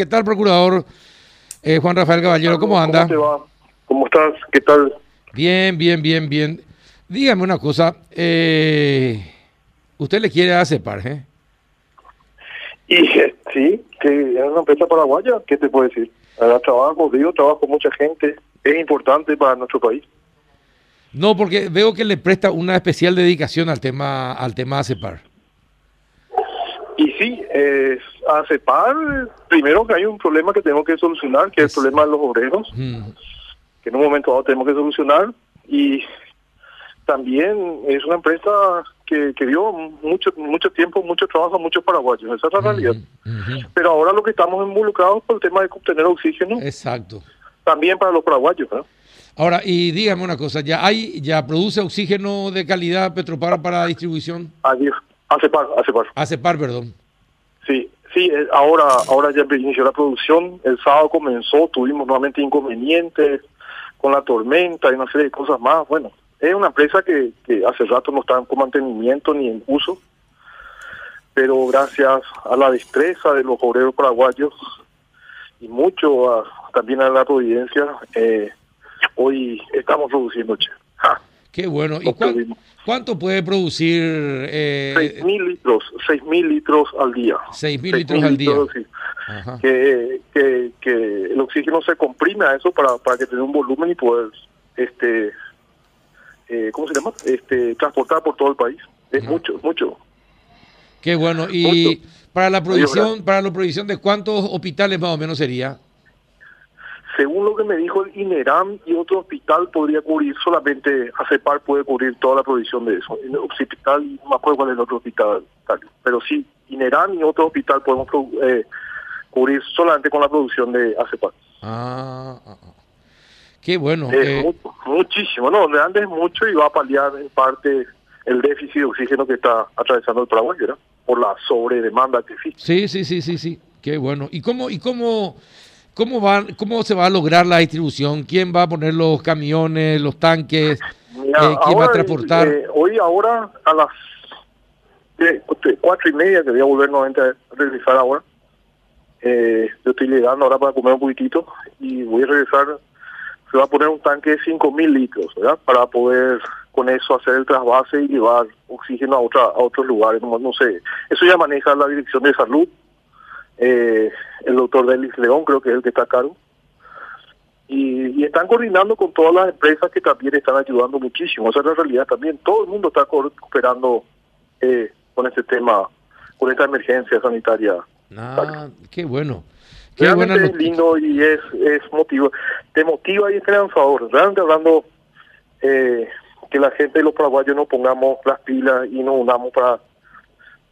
¿Qué tal, procurador eh, Juan Rafael Caballero? ¿Cómo anda? ¿Cómo te va? ¿Cómo estás? ¿Qué tal? Bien, bien, bien, bien. Dígame una cosa. Eh, ¿Usted le quiere a CEPAR, eh? Y sí, que es una empresa paraguaya, ¿qué te puedo decir? trabajo, digo, trabajo con mucha gente, es importante para nuestro país. No, porque veo que le presta una especial dedicación al tema al tema ACEPAR. Y sí, eh, ACEPAR, primero que hay un problema que tenemos que solucionar, que es, el problema de los obreros, mm. que en un momento dado tenemos que solucionar, y también es una empresa que, que dio mucho mucho tiempo, mucho trabajo a muchos paraguayos, esa es la realidad. Pero ahora lo que estamos involucrados por el tema de obtener oxígeno. Exacto. También para los paraguayos. Ahora, y dígame una cosa, ¿ya hay ya produce oxígeno de calidad Petropar para distribución? Adiós. ACEPAR, ACEPAR. ACEPAR, perdón. Sí, eh, ahora, ahora ya inició la producción, el sábado comenzó, tuvimos nuevamente inconvenientes con la tormenta y una serie de cosas más, bueno, es una empresa que, hace rato no está con mantenimiento ni en uso, pero gracias a la destreza de los obreros paraguayos y mucho también a la providencia, eh, hoy estamos produciendo, che. Qué bueno. ¿Y cuánto puede producir? Eh, 6 mil litros, 6 mil litros al día. 6 mil litros al día. Que, que, que, el oxígeno se comprime a eso para, para que tenga un volumen y poder este eh, ¿cómo se llama? Este, transportar por todo el país. Es mucho, mucho. Qué bueno. Y para la provisión, para la provisión de cuántos hospitales más o menos sería? Según lo que me dijo el INERAM y otro hospital podría cubrir solamente, ACEPAR puede cubrir toda la provisión de eso. El hospital, no me acuerdo cuál es el otro hospital, pero sí, INERAM y otro hospital podemos eh, cubrir solamente con la producción de ACEPAR. Ah, ah, ah. Qué bueno. Eh. muchísimo, no, realmente es mucho y va a paliar en parte el déficit de oxígeno que está atravesando el Paraguay, ¿verdad? Por la sobredemanda que existe. Sí, sí, sí, sí, sí. Qué bueno. ¿Y cómo, y cómo, cómo, va, cómo se va a lograr la distribución? ¿Quién va a poner los camiones, los tanques? Eh, ¿Quién va a transportar? Eh, hoy, ahora, a las cuatro y media, que voy a volver nuevamente a regresar ahora. yo estoy llegando ahora para comer un poquitito y voy a regresar se va a poner un tanque de 5.000 litros, ¿verdad? Para poder con eso hacer el trasvase y llevar oxígeno a, otra, a otros lugares. No, no sé, eso ya maneja la Dirección de Salud. Eh, el doctor Delis León creo que es el que está a cargo. Y, están coordinando con todas las empresas que también están ayudando muchísimo. Esa es la realidad también. Todo el mundo está cooperando eh, con este tema, con esta emergencia sanitaria. Ah, qué bueno. Realmente es lindo y es, es motivo, te motiva y es esperanzador. Realmente hablando eh, que la gente de los paraguayos nos pongamos las pilas y nos unamos para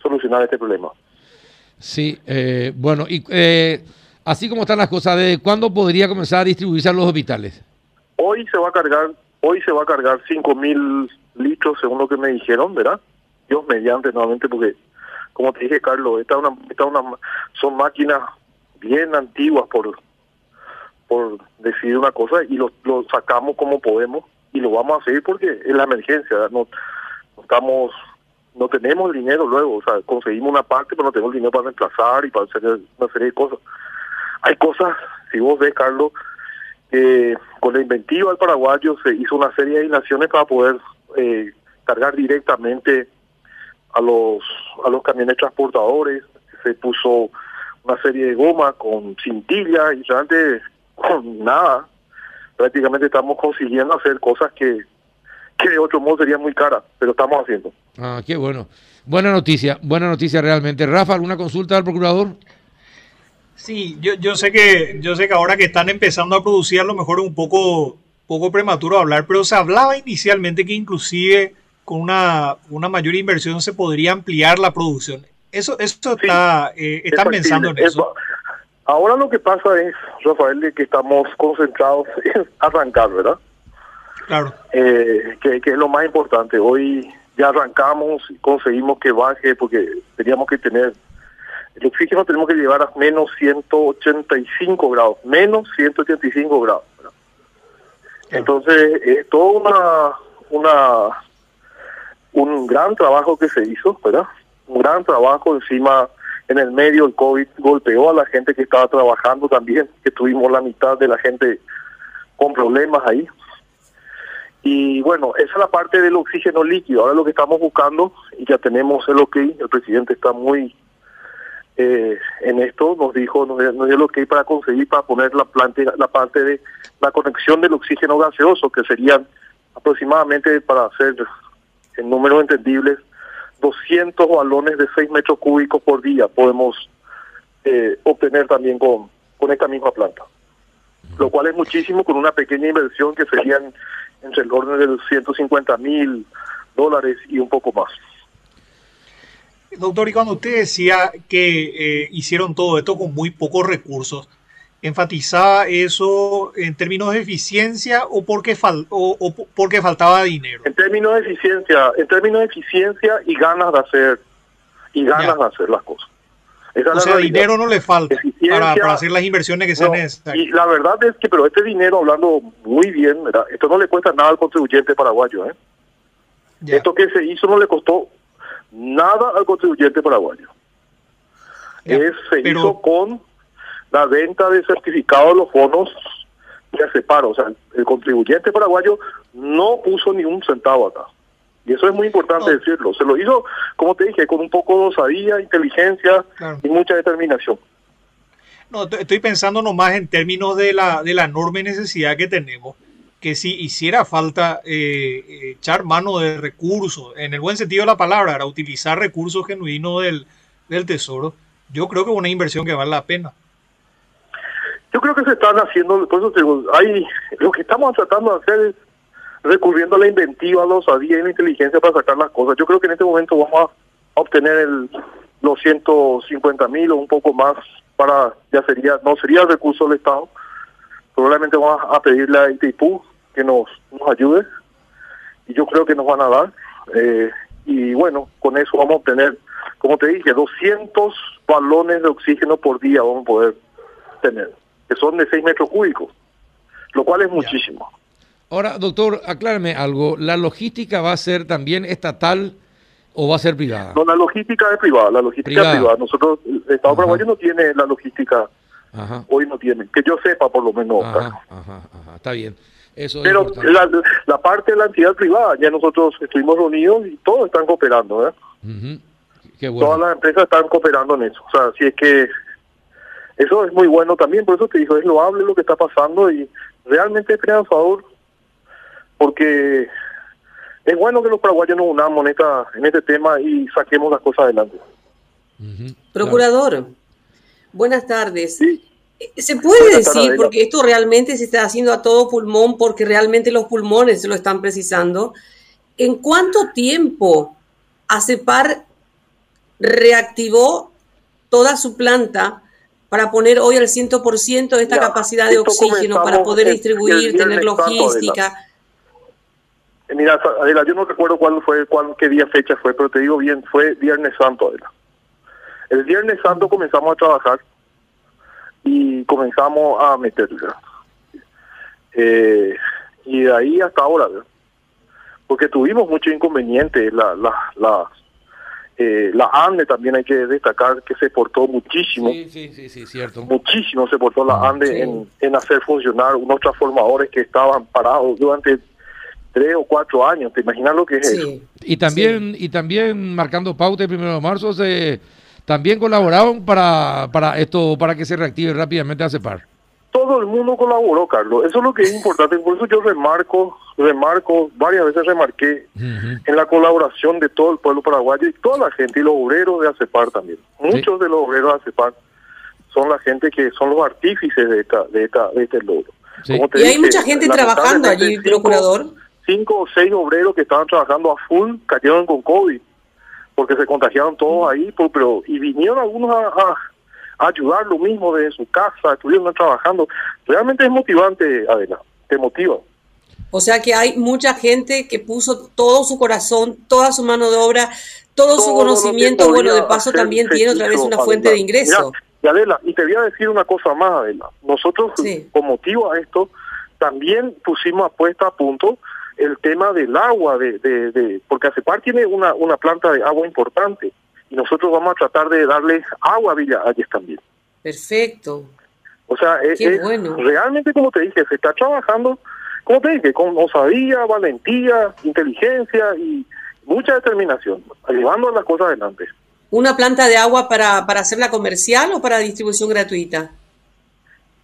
solucionar este problema. Sí, eh, bueno, y eh, así como están las cosas, ¿de cuándo podría comenzar a distribuirse a los hospitales? Hoy se va a cargar, hoy se va a cargar 5 mil litros según lo que me dijeron, ¿verdad? Dios mediante nuevamente porque como te dije Carlos, esta una, esta una son máquinas bien antiguas por por decidir una cosa y lo, lo sacamos como podemos y lo vamos a seguir porque es la emergencia no, estamos no tenemos dinero luego o sea conseguimos una parte pero no tenemos dinero para reemplazar y para hacer una serie de cosas hay cosas si vos ves Carlos que con la inventiva del paraguayo se hizo una serie de naciones para poder eh, cargar directamente a los a los camiones transportadores se puso una serie de goma con cintilla y realmente con nada. Prácticamente estamos consiguiendo hacer cosas que, que de otro modo serían muy caras, pero estamos haciendo. Ah, qué bueno. Buena noticia, buena noticia realmente. Rafa, ¿alguna consulta al procurador? Sí, yo, yo sé que yo sé que ahora que están empezando a producir a lo mejor es un poco poco prematuro hablar, pero se hablaba inicialmente que inclusive con una, una mayor inversión se podría ampliar la producción. Eso, eso está, eh, están pensando en eso. Ahora lo que pasa es, Rafael, que estamos concentrados en arrancar, ¿verdad? Claro. Eh, que, que, es lo más importante. Hoy ya arrancamos y conseguimos que baje porque teníamos que tener el oxígeno tenemos que llevar a menos 185 grados, menos 185 grados. Entonces, es todo una, una, un gran trabajo que se hizo, ¿verdad? un gran trabajo encima en el medio el COVID golpeó a la gente que estaba trabajando también, que tuvimos la mitad de la gente con problemas ahí. Y bueno, esa es la parte del oxígeno líquido. Ahora lo que estamos buscando, y ya tenemos el ok, el presidente está muy eh, en esto, nos dijo, nos, dio el ok para conseguir, para poner la, planta, la parte de la conexión del oxígeno gaseoso, que serían aproximadamente, para hacer en números entendibles, 200 balones de 6 metros cúbicos por día podemos eh, obtener también con, con esta misma planta. Lo cual es muchísimo con una pequeña inversión que serían entre el orden de los 150 mil dólares y un poco más. Doctor, y cuando usted decía que eh, hicieron todo esto con muy pocos recursos, ¿enfatizaba eso en términos de eficiencia o porque, fal o, porque faltaba dinero? En términos de eficiencia, en términos de eficiencia y ganas de hacer y ganas de hacer las cosas. O sea, dinero no le falta para, para, hacer las inversiones que sean necesarias. Y la verdad es que, pero este dinero, hablando muy bien, esto no le cuesta nada al contribuyente paraguayo. ¿eh? Esto que se hizo no le costó nada al contribuyente paraguayo. es, se hizo con la venta de certificados de los bonos de separo. O sea, el contribuyente paraguayo no puso ni un centavo acá. Y eso es muy importante decirlo. Se lo hizo, como te dije, con un poco de osadía, inteligencia y mucha determinación. No, estoy pensando nomás en términos de la, de la enorme necesidad que tenemos, que si hiciera falta eh, echar mano de recursos, en el buen sentido de la palabra, era utilizar recursos genuinos del, del tesoro, yo creo que es una inversión que vale la pena. Yo creo que se están haciendo, por eso digo, hay, lo que estamos tratando de hacer es recurriendo a la inventiva, a la osadía y la inteligencia para sacar las cosas. Yo creo que en este momento vamos a obtener el, los 150 mil o un poco más para, ya sería, no sería el recurso del Estado. Probablemente vamos a pedirle a ITIPU que nos, nos ayude y yo creo que nos van a dar. Eh, y bueno, con eso vamos a obtener, como te dije, 200 balones de oxígeno por día vamos a poder tener, que son de 6 metros cúbicos, lo cual es muchísimo. Ahora, doctor, aclárame algo. ¿La logística va a ser también estatal o va a ser privada? No, la logística es privada. La logística es privada. Nosotros, el Estado paraguayo no tiene la logística. Hoy no tiene. Que yo sepa, por lo menos. Ajá, ajá, ajá. Está bien. Eso Pero la, la, parte de la entidad privada, ya nosotros estuvimos reunidos y todos están cooperando. Qué bueno. Todas las empresas están cooperando en eso. O sea, si es que eso es muy bueno también. Por eso te digo, es loable lo que está pasando y realmente es favor porque es bueno que los paraguayos nos unamos en, esta, en este tema y saquemos las cosas adelante. Procurador, buenas tardes. ¿Se puede decir, porque esto realmente se está haciendo a todo pulmón, porque realmente los pulmones se lo están precisando, ¿en cuánto tiempo ACEPAR reactivó toda su planta para poner hoy al 100% de esta capacidad de oxígeno, para poder distribuir, tener logística? Eh, mira, Adela, yo no recuerdo cuándo fue, cuándo, qué día fecha fue, pero te digo bien, fue Viernes Santo, Adela. El Viernes Santo comenzamos a trabajar y comenzamos a meterle. Eh, y de ahí hasta ahora, porque tuvimos muchos inconvenientes. La, la, la, eh, la ANDE también hay que destacar que se portó muchísimo. Sí, sí, sí, cierto. Muchísimo se portó la ANDE en, en hacer funcionar unos transformadores que estaban parados durante tres o cuatro años. ¿Te imaginas lo que es eso? Y también, y también marcando pauta el primero de marzo, se también colaboraron para, para esto, para que se reactive rápidamente a CEPAR. Todo el mundo colaboró, Carlos. Eso es lo que es importante. Por eso yo remarco, remarco, varias veces remarqué en la colaboración de todo el pueblo paraguayo y toda la gente, y los obreros de ACEPAR también. Muchos de los obreros de ACEPAR son la gente que son los artífices de esta, de esta, de este logro. y hay mucha gente trabajando allí, procurador cinco o seis obreros que estaban trabajando a full cayeron con COVID, porque se contagiaron todos ahí, pues, pero y vinieron algunos a, ayudar lo mismo de su casa, estuvieron trabajando. Realmente es motivante, Adela, te motiva. O sea que hay mucha gente que puso todo su corazón, toda su mano de obra, todo, su conocimiento, bueno, de paso también tiene otra vez una fuente de ingreso. y Adela, y te voy a decir una cosa más, Adela. Nosotros, con motivo a esto, también pusimos apuesta a punto el tema del agua, de, de, de porque ACEPAR tiene una, una planta de agua importante y nosotros vamos a tratar de darle agua a Villa Ayes también. Perfecto. O sea, es, realmente, como te dije, se está trabajando, como te dije, con osadía, valentía, inteligencia y mucha determinación, llevando las cosas adelante. ¿Una planta de agua para, para hacerla comercial o para distribución gratuita?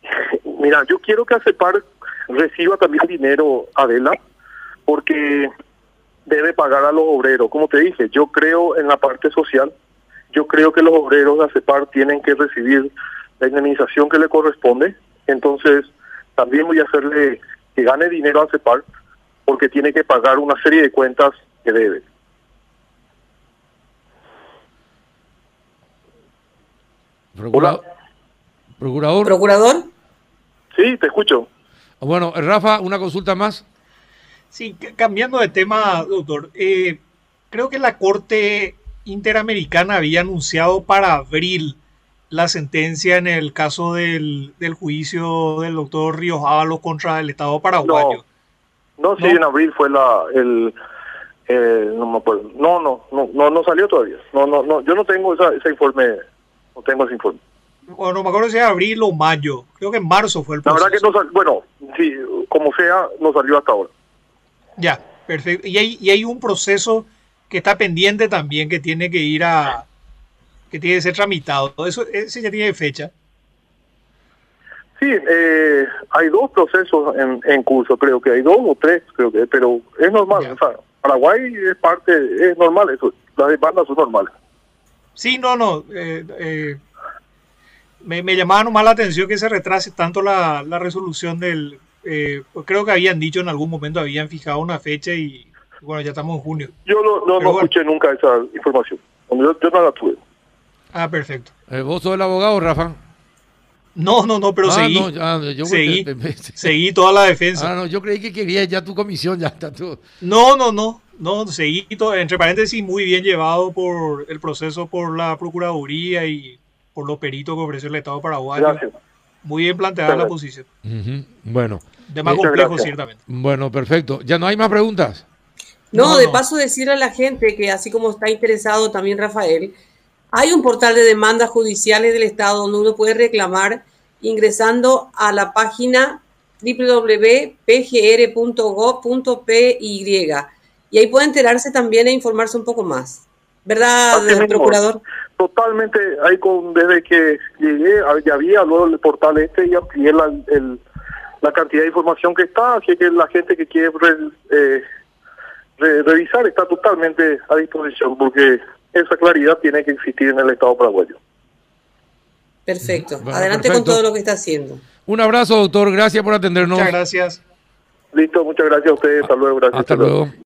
Mira, yo quiero que ACEPAR reciba también dinero, Adela, porque debe pagar a los obreros. Como te dije, yo creo en la parte social, yo creo que los obreros de ACEPAR tienen que recibir la indemnización que le corresponde, entonces también voy a hacerle que gane dinero a ACEPAR porque tiene que pagar una serie de cuentas que debe. Procurador. Procurador. Procurador. Sí, te escucho. Bueno, Rafa, una consulta más. Sí, cambiando de tema, doctor. Eh, creo que la Corte Interamericana había anunciado para abril la sentencia en el caso del, juicio del doctor Ríos Ábalos contra el Estado paraguayo. No, sí, en abril fue la el no me acuerdo. No, no, no, no, salió todavía. No, no, no, yo no tengo ese informe, no tengo ese informe. Bueno, no me acuerdo si era abril o mayo. Creo que en marzo fue el proceso. La verdad que no salió, bueno, sí, como sea, no salió hasta ahora. Ya, perfecto. Y hay, y hay un proceso que está pendiente también que tiene que ir a, que tiene que ser tramitado. Eso, ese ya tiene fecha. Sí, eh, hay dos procesos en, en, curso, creo que hay dos o tres, creo que, pero es normal. O sea, Paraguay es parte, es normal eso, las demandas son normales. Sí, no, no. Eh, eh, me, me, llamaba nomás la atención que se retrase tanto la, la resolución del... Eh, pues creo que habían dicho en algún momento, habían fijado una fecha y bueno, ya estamos en junio. Yo no, no, escuché nunca esa información. Yo, yo no la tuve. Ah, perfecto. ¿Vos sos el abogado, Rafa? No, no, no, pero ah, seguí, seguí, seguí, toda la defensa. Ah, no, yo creí que querías ya tu comisión, ya está todo. No, no, no, no, seguí, todo, entre paréntesis, muy bien llevado por el proceso por la Procuraduría y por los peritos que ofreció el Estado paraguayo. Gracias. Muy bien planteada la posición. Bueno. De más complejo, ciertamente. Bueno, perfecto. ¿Ya no hay más preguntas? No, de paso decir a la gente que así como está interesado también Rafael, hay un portal de demandas judiciales del Estado donde uno puede reclamar ingresando a la página www.pgr.gov.py y ahí puede enterarse también e informarse un poco más. ¿Verdad, procurador? Totalmente, ahí con, desde que llegué, ya había luego el portal este y amplié la, la cantidad de información que está, así que la gente que quiere eh, revisar está totalmente a disposición, porque esa claridad tiene que existir en el Estado paraguayo. Perfecto, adelante con todo lo que está haciendo. Un abrazo, doctor, gracias por atendernos. Muchas gracias. Listo, muchas gracias a ustedes, hasta luego, gracias. Hasta luego.